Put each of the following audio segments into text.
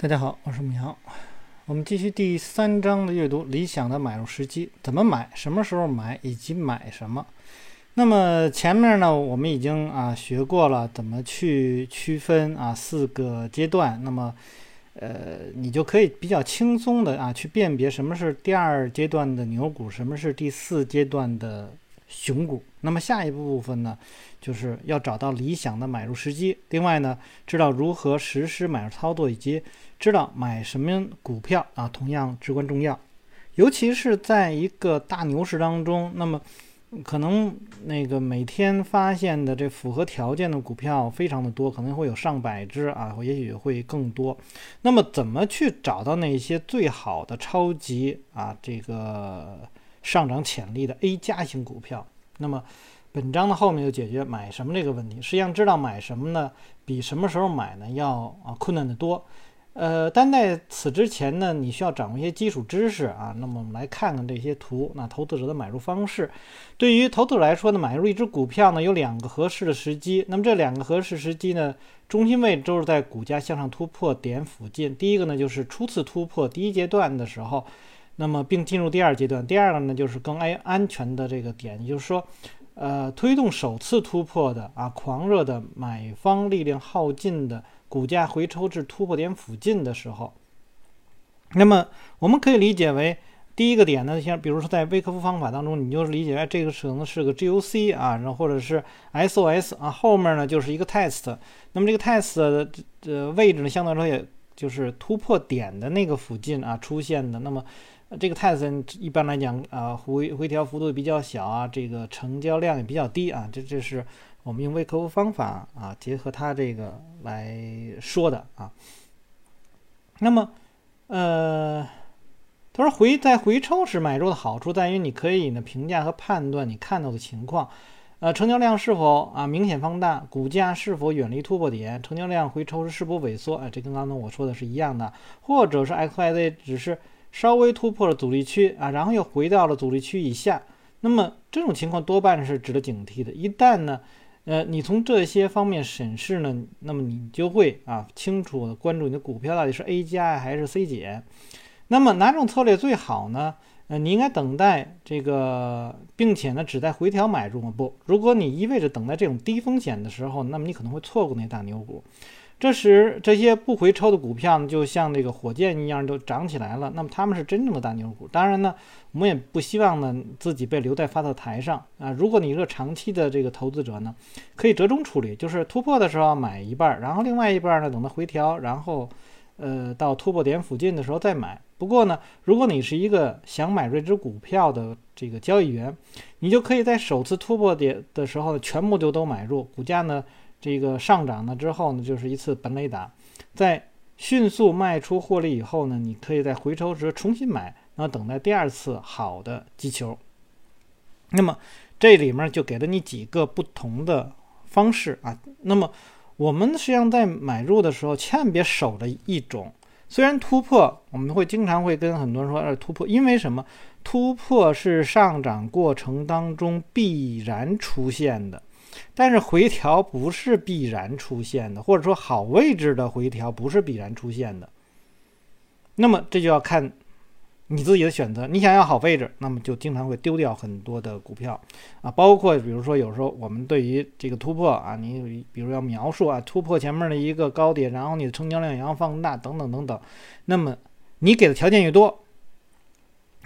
大家好，我是米阳。我们继续第三章的阅读，理想的买入时机，怎么买，什么时候买，以及买什么。那么前面呢，我们已经啊学过了怎么去区分啊四个阶段。那么，呃，你就可以比较轻松的啊去辨别什么是第二阶段的牛股，什么是第四阶段的。熊股，那么下一部分呢，就是要找到理想的买入时机。另外呢，知道如何实施买入操作，以及知道买什么股票啊，同样至关重要。尤其是在一个大牛市当中，那么可能那个每天发现的这符合条件的股票非常的多，可能会有上百只啊，也许会更多。那么怎么去找到那些最好的超级啊这个？上涨潜力的 A 加型股票，那么本章的后面就解决买什么这个问题。实际上知道买什么呢，比什么时候买呢要啊困难的多。呃，但在此之前呢，你需要掌握一些基础知识啊。那么我们来看看这些图。那投资者的买入方式，对于投资者来说呢，买入一只股票呢有两个合适的时机。那么这两个合适时机呢，中心位置都是在股价向上突破点附近。第一个呢就是初次突破第一阶段的时候。那么，并进入第二阶段。第二个呢，就是更安安全的这个点，也就是说，呃，推动首次突破的啊，狂热的买方力量耗尽的股价回抽至突破点附近的时候。那么，我们可以理解为第一个点呢，像比如说在微科夫方法当中，你就理解为这个可能是个 GOC 啊，然后或者是 SOS 啊，后面呢就是一个 test。那么这个 test 的呃位置呢，相对来说也就是突破点的那个附近啊出现的。那么这个泰森一般来讲啊，回回调幅度比较小啊，这个成交量也比较低啊，这这是我们用微客服方法啊，结合它这个来说的啊。那么，呃，他说回在回抽时买入的好处在于，你可以呢评价和判断你看到的情况，呃，成交量是否啊明显放大，股价是否远离突破点，成交量回抽时是否萎缩，啊，这跟刚才我说的是一样的，或者是 X Y Z 只是。稍微突破了阻力区啊，然后又回到了阻力区以下，那么这种情况多半是值得警惕的。一旦呢，呃，你从这些方面审视呢，那么你就会啊清楚的关注你的股票到底是 A 加还是 C 减。那么哪种策略最好呢？呃，你应该等待这个，并且呢只在回调买入吗？不，如果你一味着等待这种低风险的时候，那么你可能会错过那大牛股。这时，这些不回抽的股票呢，就像那个火箭一样，就涨起来了。那么，他们是真正的大牛股。当然呢，我们也不希望呢自己被留在发特台上啊。如果你是个长期的这个投资者呢，可以折中处理，就是突破的时候买一半，然后另外一半呢等它回调，然后呃到突破点附近的时候再买。不过呢，如果你是一个想买这只股票的这个交易员，你就可以在首次突破点的时候全部就都买入，股价呢。这个上涨了之后呢，就是一次本垒打，在迅速卖出获利以后呢，你可以在回抽时重新买，然后等待第二次好的击球。那么这里面就给了你几个不同的方式啊。那么我们实际上在买入的时候，千万别守着一种。虽然突破，我们会经常会跟很多人说，呃，突破，因为什么？突破是上涨过程当中必然出现的。但是回调不是必然出现的，或者说好位置的回调不是必然出现的。那么这就要看你自己的选择。你想要好位置，那么就经常会丢掉很多的股票啊，包括比如说有时候我们对于这个突破啊，你比如要描述啊，突破前面的一个高点，然后你的成交量也要放大等等等等。那么你给的条件越多，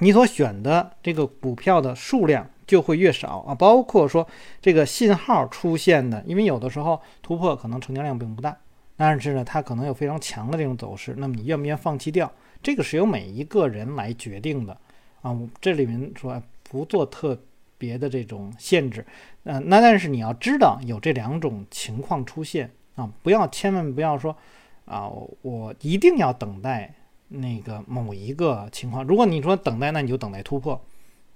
你所选的这个股票的数量。就会越少啊，包括说这个信号出现的，因为有的时候突破可能成交量并不大，但是呢，它可能有非常强的这种走势，那么你愿不愿意放弃掉？这个是由每一个人来决定的啊。这里面说不做特别的这种限制，嗯，那但是你要知道有这两种情况出现啊，不要千万不要说啊，我一定要等待那个某一个情况。如果你说等待，那你就等待突破。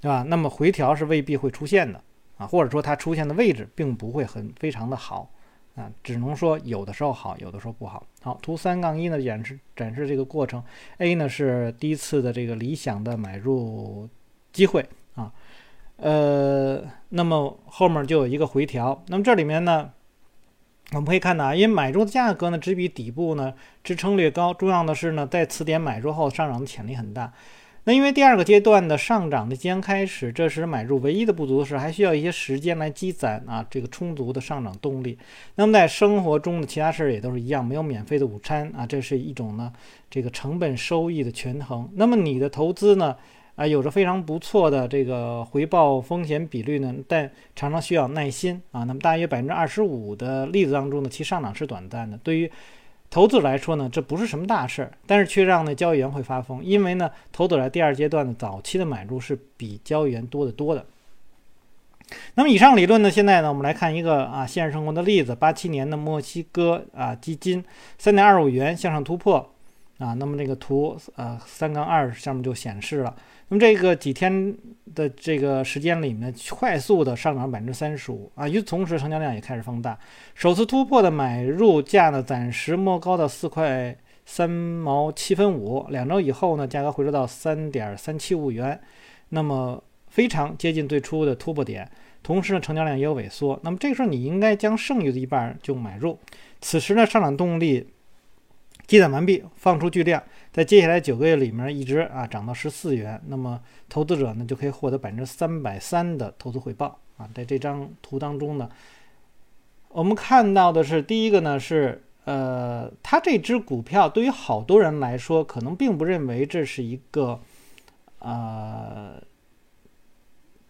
对吧？那么回调是未必会出现的啊，或者说它出现的位置并不会很非常的好啊，只能说有的时候好，有的时候不好。好，图三杠一呢，演示展示这个过程。A 呢是第一次的这个理想的买入机会啊，呃，那么后面就有一个回调。那么这里面呢，我们可以看到啊，因为买入的价格呢只比底部呢支撑略高，重要的是呢，在此点买入后上涨的潜力很大。那因为第二个阶段的上涨的即将开始，这时买入唯一的不足是还需要一些时间来积攒啊这个充足的上涨动力。那么在生活中的其他事儿也都是一样，没有免费的午餐啊，这是一种呢这个成本收益的权衡。那么你的投资呢啊有着非常不错的这个回报风险比率呢，但常常需要耐心啊。那么大约百分之二十五的例子当中呢，其上涨是短暂的。对于投资者来说呢，这不是什么大事儿，但是却让那交易员会发疯，因为呢，投资者在第二阶段的早期的买入是比交易员多得多的。那么以上理论呢，现在呢，我们来看一个啊现实生活的例子：八七年的墨西哥啊基金三点二五元向上突破啊，那么这个图呃三杠二上面就显示了。那么这个几天的这个时间里面，快速的上涨百分之三十五啊，与此同时成交量也开始放大，首次突破的买入价呢，暂时摸高到四块三毛七分五，两周以后呢，价格回落到三点三七五元，那么非常接近最初的突破点，同时呢，成交量也有萎缩，那么这个时候你应该将剩余的一半就买入，此时呢，上涨动力积攒完毕，放出巨量。在接下来九个月里面，一直啊涨到十四元，那么投资者呢就可以获得百分之三百三的投资回报啊。在这张图当中呢，我们看到的是第一个呢是呃，它这只股票对于好多人来说，可能并不认为这是一个呃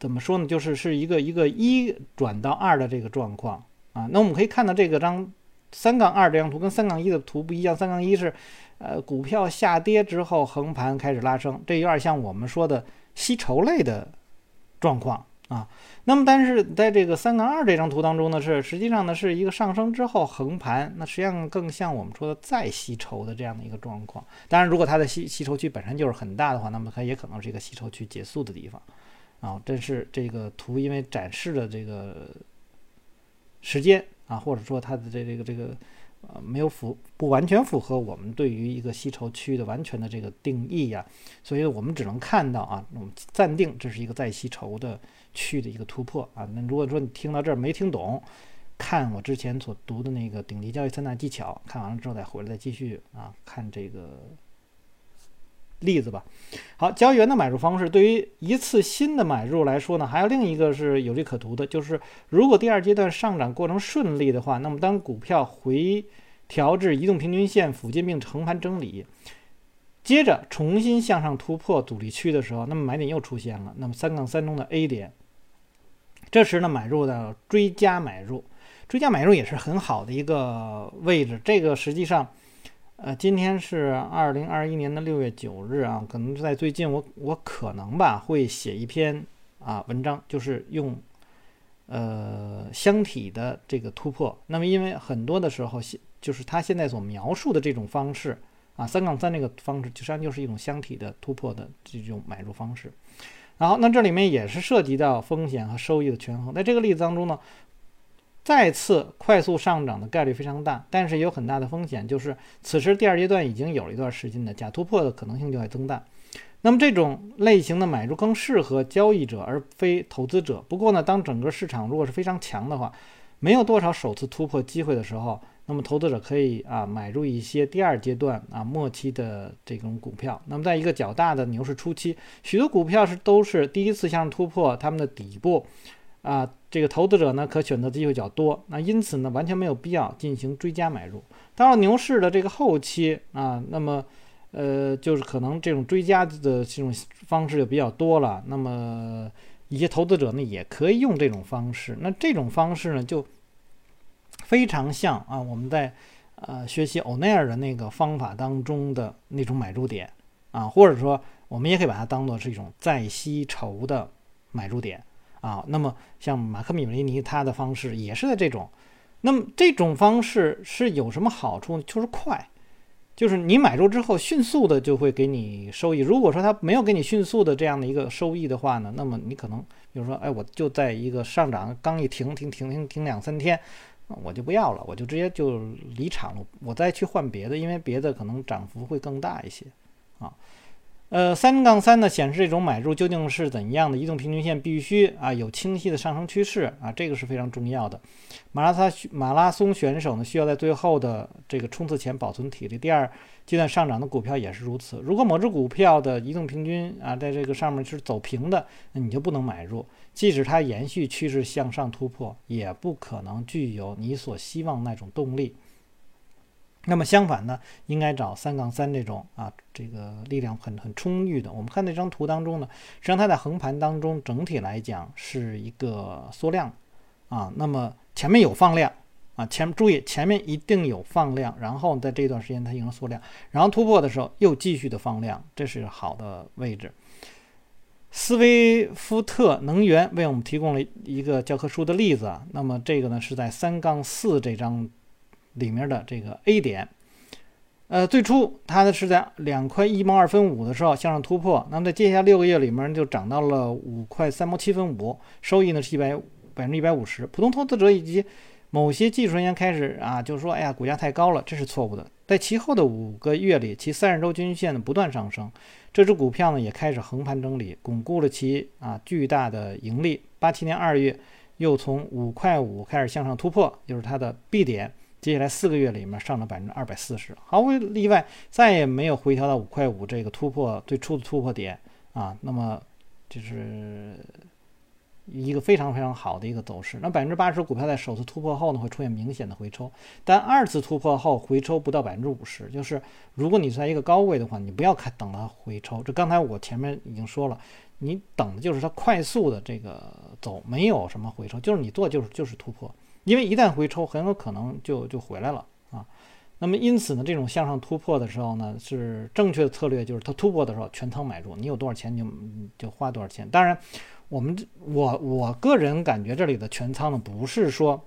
怎么说呢，就是是一个一个一转到二的这个状况啊。那我们可以看到这个张三杠二这张图跟三杠一的图不一样，三杠一是。呃，股票下跌之后横盘开始拉升，这有点像我们说的吸筹类的状况啊。那么，但是在这个三杠二这张图当中呢，是实际上呢是一个上升之后横盘，那实际上更像我们说的再吸筹的这样的一个状况。当然，如果它的吸吸筹区本身就是很大的话，那么它也可能是一个吸筹区结束的地方啊。这是这个图因为展示的这个时间啊，或者说它的这这个这个。呃，没有符不完全符合我们对于一个吸筹区域的完全的这个定义呀，所以我们只能看到啊，我们暂定这是一个再吸筹的区的一个突破啊。那如果说你听到这儿没听懂，看我之前所读的那个顶级交易三大技巧，看完了之后再回来再继续啊看这个例子吧。好，交易员的买入方式对于一次新的买入来说呢，还有另一个是有利可图的，就是如果第二阶段上涨过程顺利的话，那么当股票回调至移动平均线附近并横盘整理，接着重新向上突破阻力区的时候，那么买点又出现了。那么三杠三中的 A 点，这时呢买入的追加买入，追加买入也是很好的一个位置。这个实际上，呃，今天是二零二一年的六月九日啊，可能在最近我我可能吧会写一篇啊文章，就是用呃箱体的这个突破。那么因为很多的时候现就是他现在所描述的这种方式啊，三杠三这个方式，实际上就是一种箱体的突破的这种买入方式。然后，那这里面也是涉及到风险和收益的权衡。在这个例子当中呢，再次快速上涨的概率非常大，但是有很大的风险，就是此时第二阶段已经有了一段时间的假突破的可能性就会增大。那么这种类型的买入更适合交易者而非投资者。不过呢，当整个市场如果是非常强的话，没有多少首次突破机会的时候。那么投资者可以啊买入一些第二阶段啊末期的这种股票。那么在一个较大的牛市初期，许多股票是都是第一次向上突破他们的底部，啊，这个投资者呢可选择的机会较多。那因此呢完全没有必要进行追加买入。到了牛市的这个后期啊，那么呃就是可能这种追加的这种方式就比较多了。那么一些投资者呢也可以用这种方式。那这种方式呢就。非常像啊，我们在呃学习欧奈尔的那个方法当中的那种买入点啊，或者说我们也可以把它当做是一种再吸筹的买入点啊。那么像马克米雷尼他的方式也是在这种，那么这种方式是有什么好处？就是快，就是你买入之后迅速的就会给你收益。如果说他没有给你迅速的这样的一个收益的话呢，那么你可能比如说，哎，我就在一个上涨刚一停停停停停两三天。我就不要了，我就直接就离场了，我再去换别的，因为别的可能涨幅会更大一些，啊，呃，三杠三呢显示这种买入究竟是怎样的？移动平均线必须啊有清晰的上升趋势啊，这个是非常重要的。马拉松马拉松选手呢需要在最后的这个冲刺前保存体力。第二阶段上涨的股票也是如此。如果某只股票的移动平均啊在这个上面是走平的，那你就不能买入。即使它延续趋势向上突破，也不可能具有你所希望那种动力。那么相反呢，应该找三杠三这种啊，这个力量很很充裕的。我们看那张图当中呢，实际上它在横盘当中整体来讲是一个缩量啊。那么前面有放量啊，前注意前面一定有放量，然后在这段时间它形成缩量，然后突破的时候又继续的放量，这是好的位置。斯威夫特能源为我们提供了一个教科书的例子啊。那么这个呢是在三杠四这张。里面的这个 A 点，呃，最初它呢是在两块一毛二分五的时候向上突破，那么在接下来六个月里面就涨到了五块三毛七分五，收益呢是一百百分之一百五十。普通投资者以及某些技术人员开始啊，就是说，哎呀，股价太高了，这是错误的。在其后的五个月里，其三十周均线呢不断上升，这只股票呢也开始横盘整理，巩固了其啊巨大的盈利。八七年二月又从五块五开始向上突破，就是它的 B 点。接下来四个月里面上涨百分之二百四十，毫无例外，再也没有回调到五块五这个突破最初的突破点啊。那么就是一个非常非常好的一个走势。那百分之八十股票在首次突破后呢，会出现明显的回抽，但二次突破后回抽不到百分之五十。就是如果你在一个高位的话，你不要看等它回抽。这刚才我前面已经说了，你等的就是它快速的这个走，没有什么回抽，就是你做就是就是突破。因为一旦回抽，很有可能就就回来了啊。那么因此呢，这种向上突破的时候呢，是正确的策略，就是它突破的时候全仓买入，你有多少钱你就就花多少钱。当然，我们我我个人感觉这里的全仓呢，不是说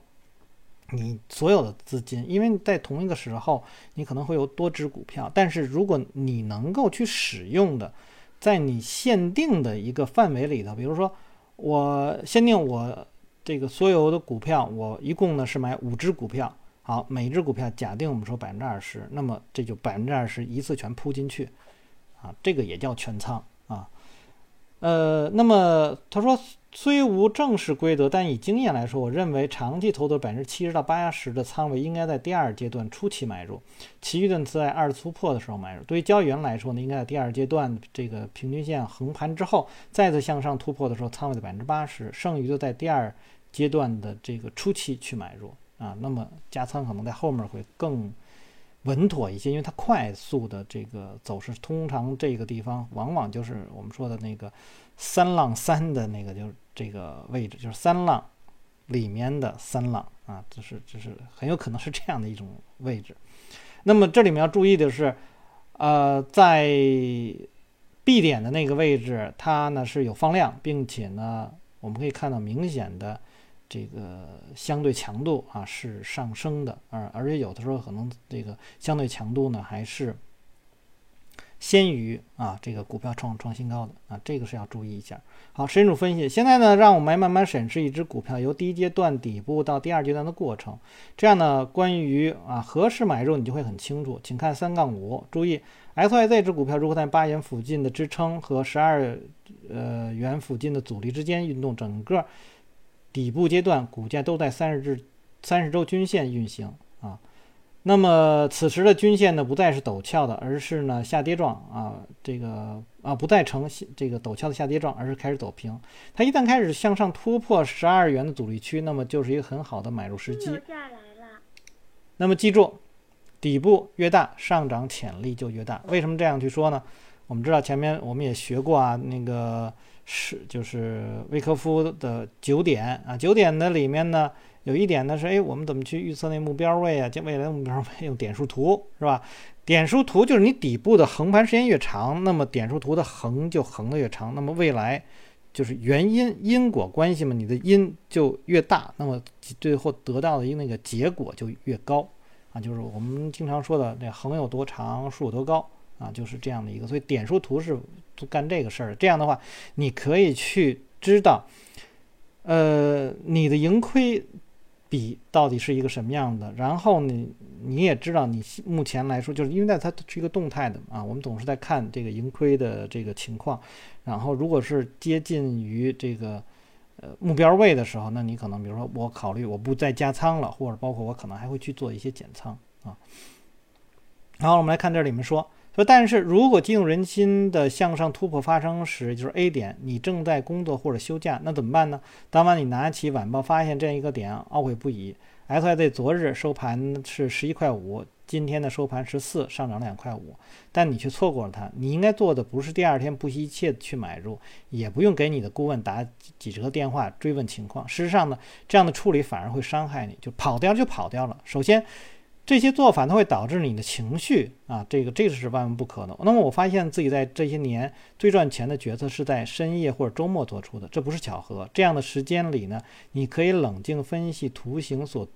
你所有的资金，因为在同一个时候你可能会有多只股票，但是如果你能够去使用的，在你限定的一个范围里头，比如说我限定我。这个所有的股票，我一共呢是买五只股票。好，每只股票假定我们说百分之二十，那么这就百分之二十一次全铺进去，啊，这个也叫全仓啊。呃，那么他说，虽无正式规则，但以经验来说，我认为长期投资百分之七十到八十的仓位应该在第二阶段初期买入，其余的在二次突破的时候买入。对于交易员来说呢，应该在第二阶段这个平均线横盘之后，再次向上突破的时候，仓位的百分之八十，剩余的在第二。阶段的这个初期去买入啊，那么加仓可能在后面会更稳妥一些，因为它快速的这个走势，通常这个地方往往就是我们说的那个三浪三的那个，就是这个位置，就是三浪里面的三浪啊，就是就是很有可能是这样的一种位置。那么这里面要注意的是，呃，在 B 点的那个位置，它呢是有放量，并且呢我们可以看到明显的。这个相对强度啊是上升的，而而且有的时候可能这个相对强度呢还是先于啊这个股票创创新高的啊，这个是要注意一下。好，深入分析。现在呢，让我们慢慢审视一只股票由第一阶段底部到第二阶段的过程。这样呢，关于啊何时买入你就会很清楚。请看三杠五，注意 S Y Z 只股票如果在八元附近的支撑和十二呃元附近的阻力之间运动，整个。底部阶段，股价都在三十至、三十周均线运行啊。那么此时的均线呢，不再是陡峭的，而是呢下跌状啊。这个啊，不再呈这个陡峭的下跌状，而是开始走平。它一旦开始向上突破十二元的阻力区，那么就是一个很好的买入时机。那么记住，底部越大，上涨潜力就越大。为什么这样去说呢？我们知道前面我们也学过啊，那个。是，就是维科夫的九点啊，九点的里面呢，有一点呢是，哎，我们怎么去预测那目标位啊？将未来目标位用点数图是吧？点数图就是你底部的横盘时间越长，那么点数图的横就横的越长，那么未来就是原因因果关系嘛，你的因就越大，那么最后得到的一个那个结果就越高啊，就是我们经常说的那横有多长，竖有多高啊，就是这样的一个，所以点数图是。干这个事儿，这样的话，你可以去知道，呃，你的盈亏比到底是一个什么样的？然后呢，你也知道，你目前来说，就是因为在它是一个动态的啊，我们总是在看这个盈亏的这个情况。然后，如果是接近于这个呃目标位的时候，那你可能比如说我考虑我不再加仓了，或者包括我可能还会去做一些减仓啊。然后我们来看这里面说。说，但是如果激动人心的向上突破发生时，就是 A 点，你正在工作或者休假，那怎么办呢？当晚你拿起晚报，发现这样一个点，懊悔不已。XYZ 昨日收盘是十一块五，今天的收盘十四，上涨两块五，但你却错过了它。你应该做的不是第二天不惜一切去买入，也不用给你的顾问打几十个电话追问情况。事实上呢，这样的处理反而会伤害你，就跑掉就跑掉了。首先。这些做法它会导致你的情绪啊，这个这个是万万不可的。那么我发现自己在这些年最赚钱的决策是在深夜或者周末做出的，这不是巧合。这样的时间里呢，你可以冷静分析图形所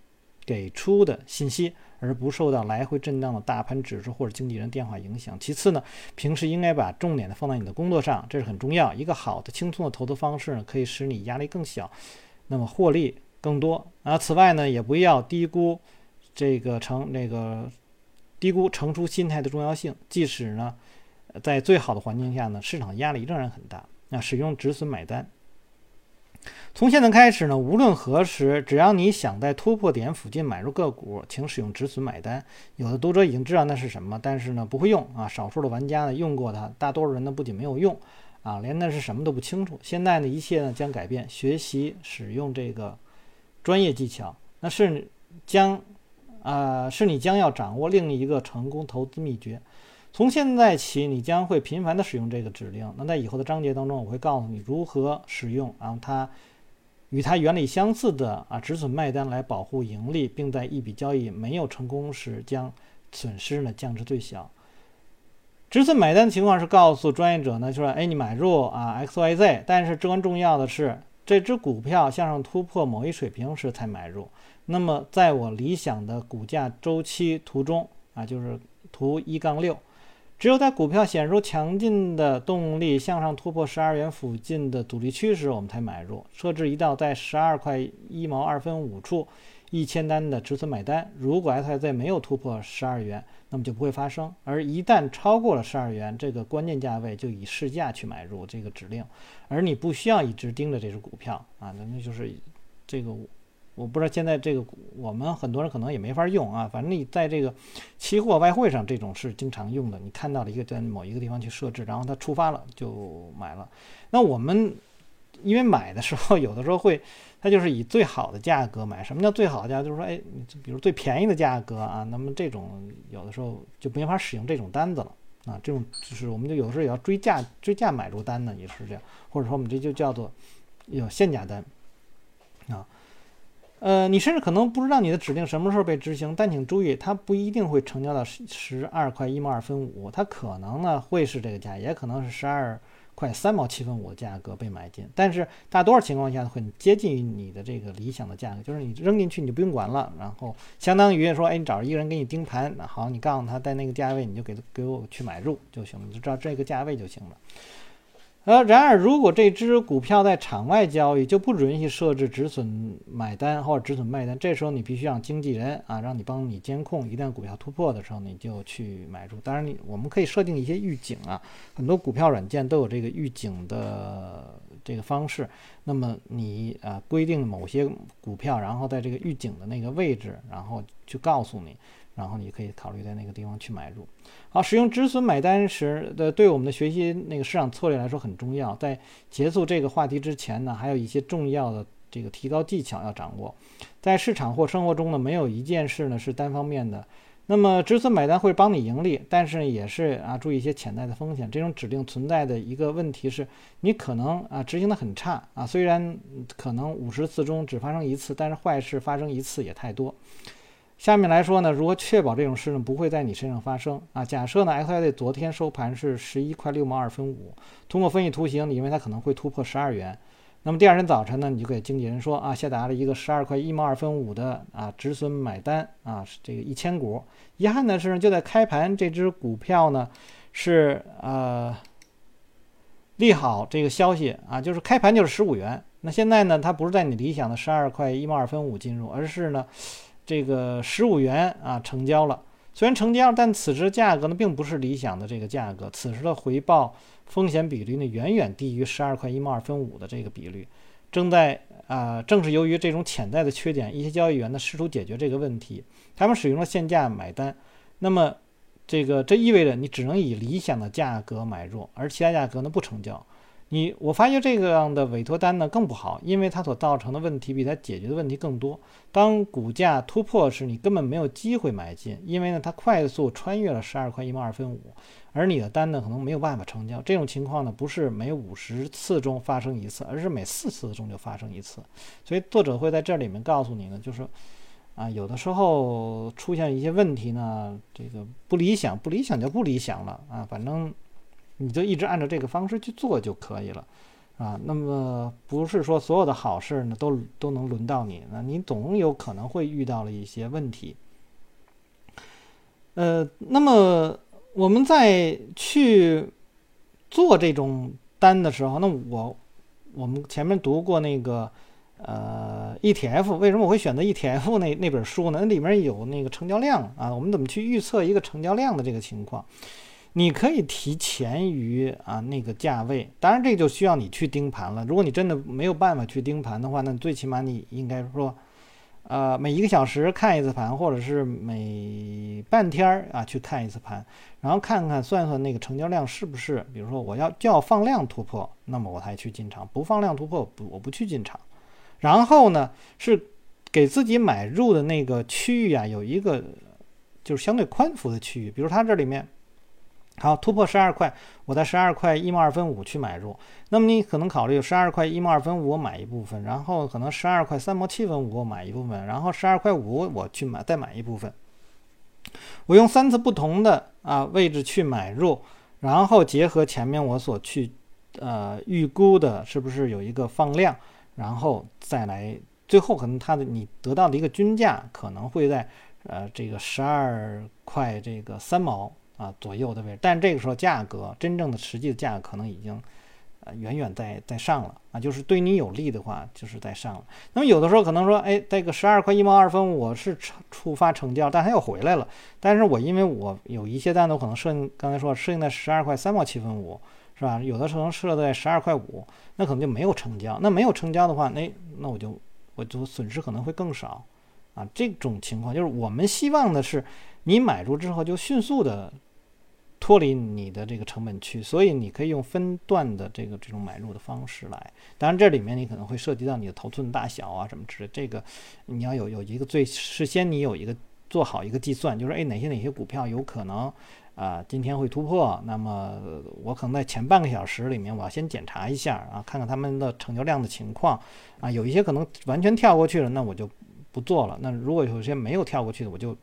给出的信息，而不受到来回震荡的大盘指数或者经纪人电话影响。其次呢，平时应该把重点的放在你的工作上，这是很重要。一个好的轻松的投资方式呢，可以使你压力更小，那么获利更多啊。此外呢，也不要低估。这个成那个低估成熟心态的重要性，即使呢，在最好的环境下呢，市场压力仍然很大。那使用止损买单。从现在开始呢，无论何时，只要你想在突破点附近买入个股，请使用止损买单。有的读者已经知道那是什么，但是呢不会用啊。少数的玩家呢用过它，大多数人呢不仅没有用啊，连那是什么都不清楚。现在呢一切呢将改变，学习使用这个专业技巧，那是将。呃，是你将要掌握另一个成功投资秘诀。从现在起，你将会频繁地使用这个指令。那在以后的章节当中，我会告诉你如何使用，然后它与它原理相似的啊止损卖单来保护盈利，并在一笔交易没有成功时将损失呢降至最小。止损买单的情况是告诉专业者呢，就说哎，你买入啊 X Y Z，但是至关重要的是，这只股票向上突破某一水平时才买入。那么，在我理想的股价周期图中啊，就是图一杠六，只有在股票显示出强劲的动力向上突破十二元附近的阻力区时，我们才买入。设置一道在十二块一毛二分五处一千单的止损买单。如果 S I Z 没有突破十二元，那么就不会发生。而一旦超过了十二元这个关键价位，就以市价去买入这个指令。而你不需要一直盯着这只股票啊，那那就是这个。我不知道现在这个我们很多人可能也没法用啊，反正你在这个期货外汇上这种是经常用的。你看到了一个在某一个地方去设置，然后它触发了就买了。那我们因为买的时候有的时候会，它就是以最好的价格买。什么叫最好的价？就是说，哎，比如最便宜的价格啊，那么这种有的时候就没法使用这种单子了啊。这种就是我们就有时候也要追价追价买入单呢，也是这样，或者说我们这就叫做有限价单啊。呃，你甚至可能不知道你的指令什么时候被执行，但请注意，它不一定会成交到十二块一毛二分五，它可能呢会是这个价，也可能是十二块三毛七分五的价格被买进，但是大多数情况下会接近于你的这个理想的价格，就是你扔进去你就不用管了，然后相当于说，哎，你找一个人给你盯盘，那好，你告诉他在那个价位，你就给给我去买入就行了，你就知道这个价位就行了。呃，然而，如果这只股票在场外交易，就不允许设置止损买单或者止损卖单。这时候你必须让经纪人啊，让你帮你监控。一旦股票突破的时候，你就去买入。当然，你我们可以设定一些预警啊，很多股票软件都有这个预警的这个方式。那么你啊，规定某些股票，然后在这个预警的那个位置，然后去告诉你。然后你可以考虑在那个地方去买入。好，使用止损买单时的对我们的学习那个市场策略来说很重要。在结束这个话题之前呢，还有一些重要的这个提高技巧要掌握。在市场或生活中呢，没有一件事呢是单方面的。那么止损买单会帮你盈利，但是也是啊，注意一些潜在的风险。这种指令存在的一个问题是，你可能啊执行的很差啊，虽然可能五十次中只发生一次，但是坏事发生一次也太多。下面来说呢，如何确保这种事呢不会在你身上发生啊？假设呢，XYZ 昨天收盘是十一块六毛二分五，通过分析图形，你认为它可能会突破十二元，那么第二天早晨呢，你就给经纪人说啊，下达了一个十二块一毛二分五的啊止损买单啊，这个一千股。遗憾的是，就在开盘，这只股票呢是呃利好这个消息啊，就是开盘就是十五元那现在呢，它不是在你理想的十二块一毛二分五进入，而是呢，这个十五元啊成交了。虽然成交，但此时价格呢并不是理想的这个价格，此时的回报风险比率呢远远低于十二块一毛二分五的这个比率。正在啊，正是由于这种潜在的缺点，一些交易员呢试图解决这个问题，他们使用了限价买单。那么，这个这意味着你只能以理想的价格买入，而其他价格呢不成交。你我发现这个样的委托单呢更不好，因为它所造成的问题比它解决的问题更多。当股价突破时，你根本没有机会买进，因为呢它快速穿越了十二块一毛二分五，而你的单呢可能没有办法成交。这种情况呢不是每五十次中发生一次，而是每四次中就发生一次。所以作者会在这里面告诉你呢，就是啊有的时候出现一些问题呢，这个不理想，不理想就不理想了啊，反正。你就一直按照这个方式去做就可以了，啊，那么不是说所有的好事呢都都能轮到你，那你总有可能会遇到了一些问题。呃，那么我们在去做这种单的时候，那我我们前面读过那个呃 ETF，为什么我会选择 ETF 那那本书呢？那里面有那个成交量啊，我们怎么去预测一个成交量的这个情况？你可以提前于啊那个价位，当然这就需要你去盯盘了。如果你真的没有办法去盯盘的话，那最起码你应该说，呃，每一个小时看一次盘，或者是每半天儿啊去看一次盘，然后看看算算那个成交量是不是，比如说我要就要放量突破，那么我才去进场；不放量突破，不我不去进场。然后呢，是给自己买入的那个区域啊，有一个就是相对宽幅的区域，比如它这里面。好，突破十二块，我在十二块一毛二分五去买入。那么你可能考虑十二块一毛二分五我买一部分，然后可能十二块三毛七分五我买一部分，然后十二块五我去买再买一部分。我用三次不同的啊位置去买入，然后结合前面我所去呃预估的是不是有一个放量，然后再来最后可能它的你得到的一个均价可能会在呃这个十二块这个三毛。啊，左右的位置，但这个时候价格真正的实际的价格可能已经，呃，远远在在上了啊，就是对你有利的话，就是在上了。那么有的时候可能说，哎，这个十二块一毛二分，我是触发成交，但它又回来了。但是我因为我有一些单子可能设定，刚才说设定在十二块三毛七分五，是吧？有的时候能设在十二块五，那可能就没有成交。那没有成交的话，那那我就我就损失可能会更少啊。这种情况就是我们希望的是，你买入之后就迅速的。脱离你的这个成本区，所以你可以用分段的这个这种买入的方式来。当然，这里面你可能会涉及到你的头寸大小啊什么之类，这个你要有有一个最事先你有一个做好一个计算，就是哎哪些哪些股票有可能啊今天会突破，那么我可能在前半个小时里面我要先检查一下啊，看看他们的成交量的情况啊，有一些可能完全跳过去了，那我就不做了。那如果有些没有跳过去的，我就。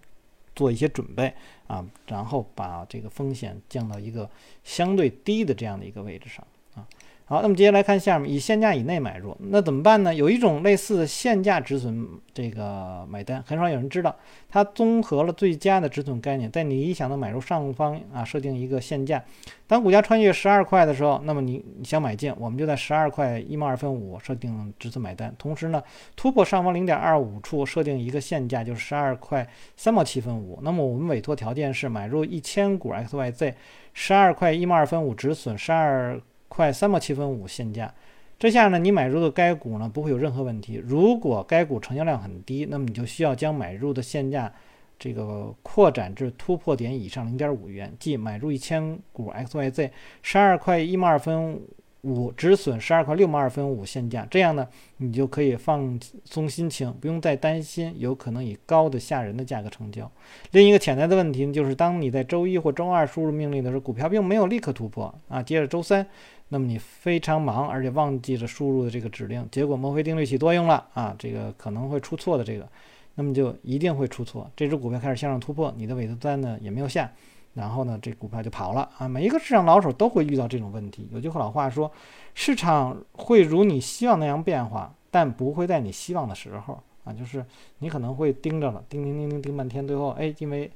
做一些准备啊，然后把这个风险降到一个相对低的这样的一个位置上啊。好，那么接下来看下面，以限价以内买入，那怎么办呢？有一种类似限价止损这个买单，很少有人知道，它综合了最佳的止损概念，在你理想的买入上方啊设定一个限价，当股价穿越十二块的时候，那么你你想买进，我们就在十二块一毛二分五设定止损买单，同时呢突破上方零点二五处设定一个限价，就是十二块三毛七分五，那么我们委托条件是买入一千股 XYZ，十二块一毛二分五止损十二。块三毛七分五现价，这下呢，你买入的该股呢不会有任何问题。如果该股成交量很低，那么你就需要将买入的现价这个扩展至突破点以上零点五元，即买入一千股 XYZ 十二块一毛二分五，止损十二块六毛二分五现价。这样呢，你就可以放松心情，不用再担心有可能以高的吓人的价格成交。另一个潜在的问题呢，就是当你在周一或周二输入命令的时候，股票并没有立刻突破啊，接着周三。那么你非常忙，而且忘记了输入的这个指令，结果墨菲定律起作用了啊，这个可能会出错的这个，那么就一定会出错。这只股票开始向上突破，你的委托单呢也没有下，然后呢这股票就跑了啊。每一个市场老手都会遇到这种问题。有句老话说，市场会如你希望那样变化，但不会在你希望的时候啊，就是你可能会盯着了，盯盯盯盯盯半天，最后哎，因为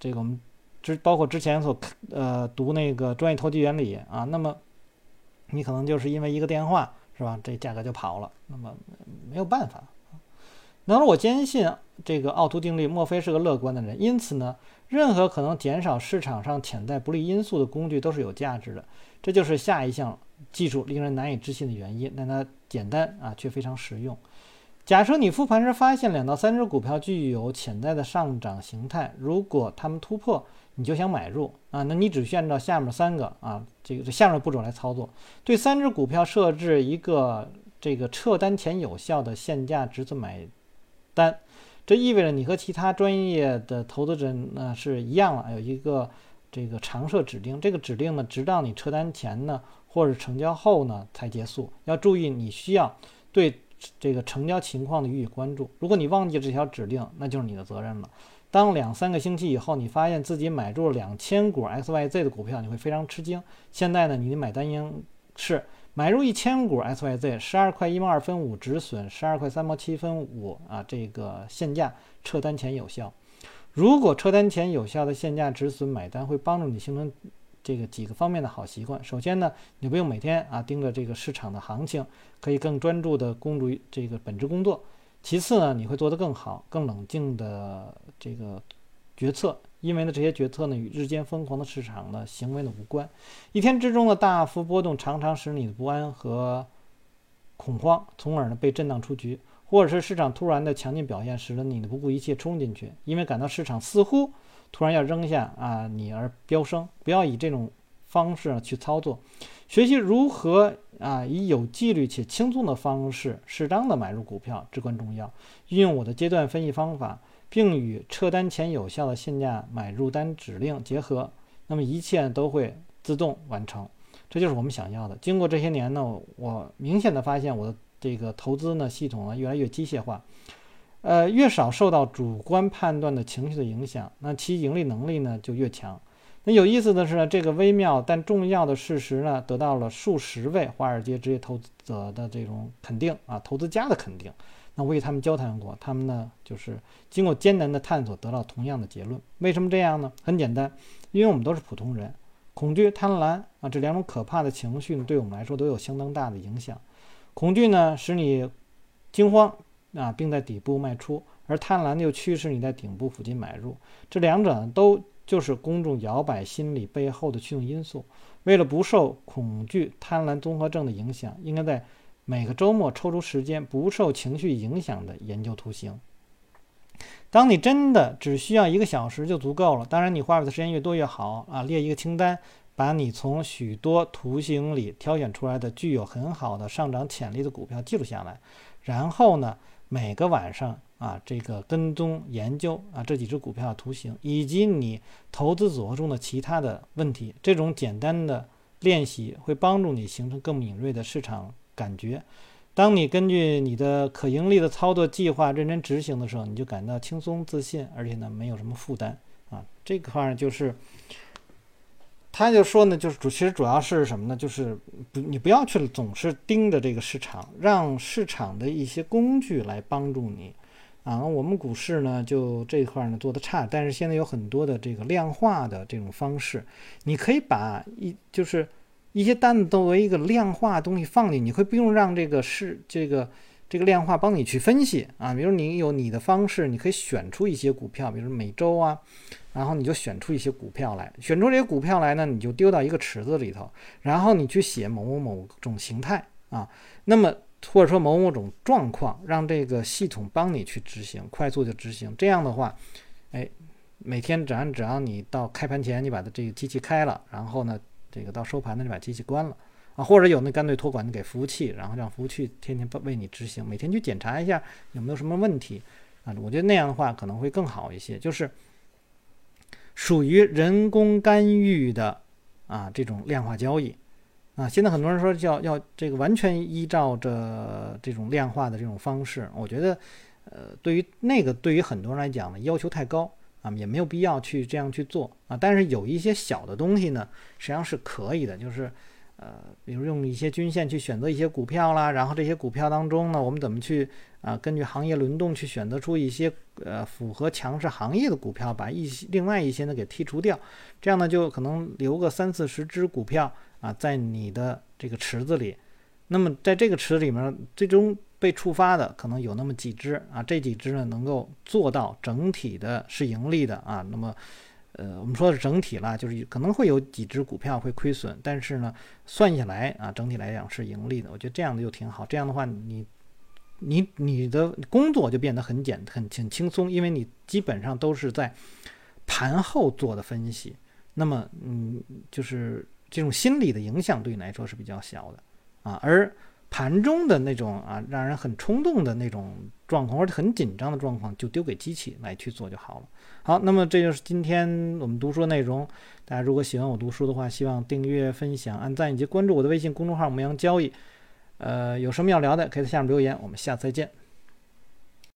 这个我们之包括之前所呃读那个专业投机原理啊，那么。你可能就是因为一个电话，是吧？这价格就跑了，那么没有办法。那么我坚信这个奥图定律，莫非是个乐观的人？因此呢，任何可能减少市场上潜在不利因素的工具都是有价值的。这就是下一项技术令人难以置信的原因，但它简单啊，却非常实用。假设你复盘时发现两到三只股票具有潜在的上涨形态，如果它们突破，你就想买入啊，那你只需按照下面三个啊，这个这下面步骤来操作。对三只股票设置一个这个撤单前有效的限价止损买单，这意味着你和其他专业的投资者呢是一样了，有一个这个常设指令。这个指令呢，直到你撤单前呢，或者成交后呢才结束。要注意，你需要对这个成交情况的予以关注。如果你忘记这条指令，那就是你的责任了。当两三个星期以后，你发现自己买入了两千股 XYZ 的股票，你会非常吃惊。现在呢，你的买单应是买入一千股 XYZ，十二块一毛二分五止损，十二块三毛七分五啊，这个限价撤单前有效。如果撤单前有效的限价止损买单会帮助你形成这个几个方面的好习惯。首先呢，你不用每天啊盯着这个市场的行情，可以更专注的公注这个本职工作。其次呢，你会做得更好、更冷静的这个决策，因为呢，这些决策呢与日间疯狂的市场的行为呢无关。一天之中的大幅波动常常使你的不安和恐慌，从而呢被震荡出局，或者是市场突然的强劲表现，使得你的不顾一切冲进去，因为感到市场似乎突然要扔下啊你而飙升。不要以这种方式去操作，学习如何。啊，以有纪律且轻松的方式适当的买入股票至关重要。运用我的阶段分析方法，并与撤单前有效的限价买入单指令结合，那么一切都会自动完成。这就是我们想要的。经过这些年呢，我明显的发现我的这个投资呢系统呢越来越机械化，呃，越少受到主观判断的情绪的影响，那其盈利能力呢就越强。那有意思的是呢，这个微妙但重要的事实呢，得到了数十位华尔街职业投资者的这种肯定啊，投资家的肯定。那我与他们交谈过，他们呢就是经过艰难的探索，得到同样的结论。为什么这样呢？很简单，因为我们都是普通人，恐惧、贪婪啊这两种可怕的情绪呢对我们来说都有相当大的影响。恐惧呢使你惊慌啊，并在底部卖出；而贪婪又驱使你在顶部附近买入。这两者都。就是公众摇摆心理背后的驱动因素。为了不受恐惧贪婪综合症的影响，应该在每个周末抽出时间，不受情绪影响的研究图形。当你真的只需要一个小时就足够了。当然，你花费的时间越多越好啊！列一个清单，把你从许多图形里挑选出来的具有很好的上涨潜力的股票记录下来，然后呢，每个晚上。啊，这个跟踪研究啊，这几只股票的图形，以及你投资组合中的其他的问题，这种简单的练习会帮助你形成更敏锐的市场感觉。当你根据你的可盈利的操作计划认真执行的时候，你就感到轻松自信，而且呢，没有什么负担啊。这块儿就是，他就说呢，就是主其实主要是什么呢？就是不，你不要去总是盯着这个市场，让市场的一些工具来帮助你。啊，我们股市呢，就这块呢做的差，但是现在有很多的这个量化的这种方式，你可以把一就是一些单子作为一个量化东西放进，你会不用让这个是这个这个量化帮你去分析啊。比如你有你的方式，你可以选出一些股票，比如每周啊，然后你就选出一些股票来，选出这些股票来呢，你就丢到一个池子里头，然后你去写某某某种形态啊，那么。或者说某某种状况，让这个系统帮你去执行，快速就执行。这样的话，哎，每天只要只要你到开盘前，你把它这个机器开了，然后呢，这个到收盘呢，就把机器关了或者有那干脆托管给服务器，然后让服务器天天为你执行，每天去检查一下有没有什么问题啊。我觉得那样的话可能会更好一些，就是属于人工干预的啊这种量化交易。啊，现在很多人说要要这个完全依照着这种量化的这种方式，我觉得，呃，对于那个对于很多人来讲呢，要求太高啊，也没有必要去这样去做啊。但是有一些小的东西呢，实际上是可以的，就是呃，比如用一些均线去选择一些股票啦，然后这些股票当中呢，我们怎么去啊，根据行业轮动去选择出一些呃符合强势行业的股票，把一些另外一些呢给剔除掉，这样呢就可能留个三四十只股票。啊，在你的这个池子里，那么在这个池子里面，最终被触发的可能有那么几只啊，这几只呢能够做到整体的是盈利的啊。那么，呃，我们说的整体了，就是可能会有几只股票会亏损，但是呢，算下来啊，整体来讲是盈利的。我觉得这样的就挺好。这样的话，你。你你的工作就变得很简很很轻松，因为你基本上都是在盘后做的分析，那么嗯，就是这种心理的影响对你来说是比较小的啊，而盘中的那种啊让人很冲动的那种状况或者很紧张的状况，就丢给机器来去做就好了。好，那么这就是今天我们读书内容。大家如果喜欢我读书的话，希望订阅、分享、按赞以及关注我的微信公众号“牧羊交易”。呃，有什么要聊的，可以在下面留言。我们下次再见。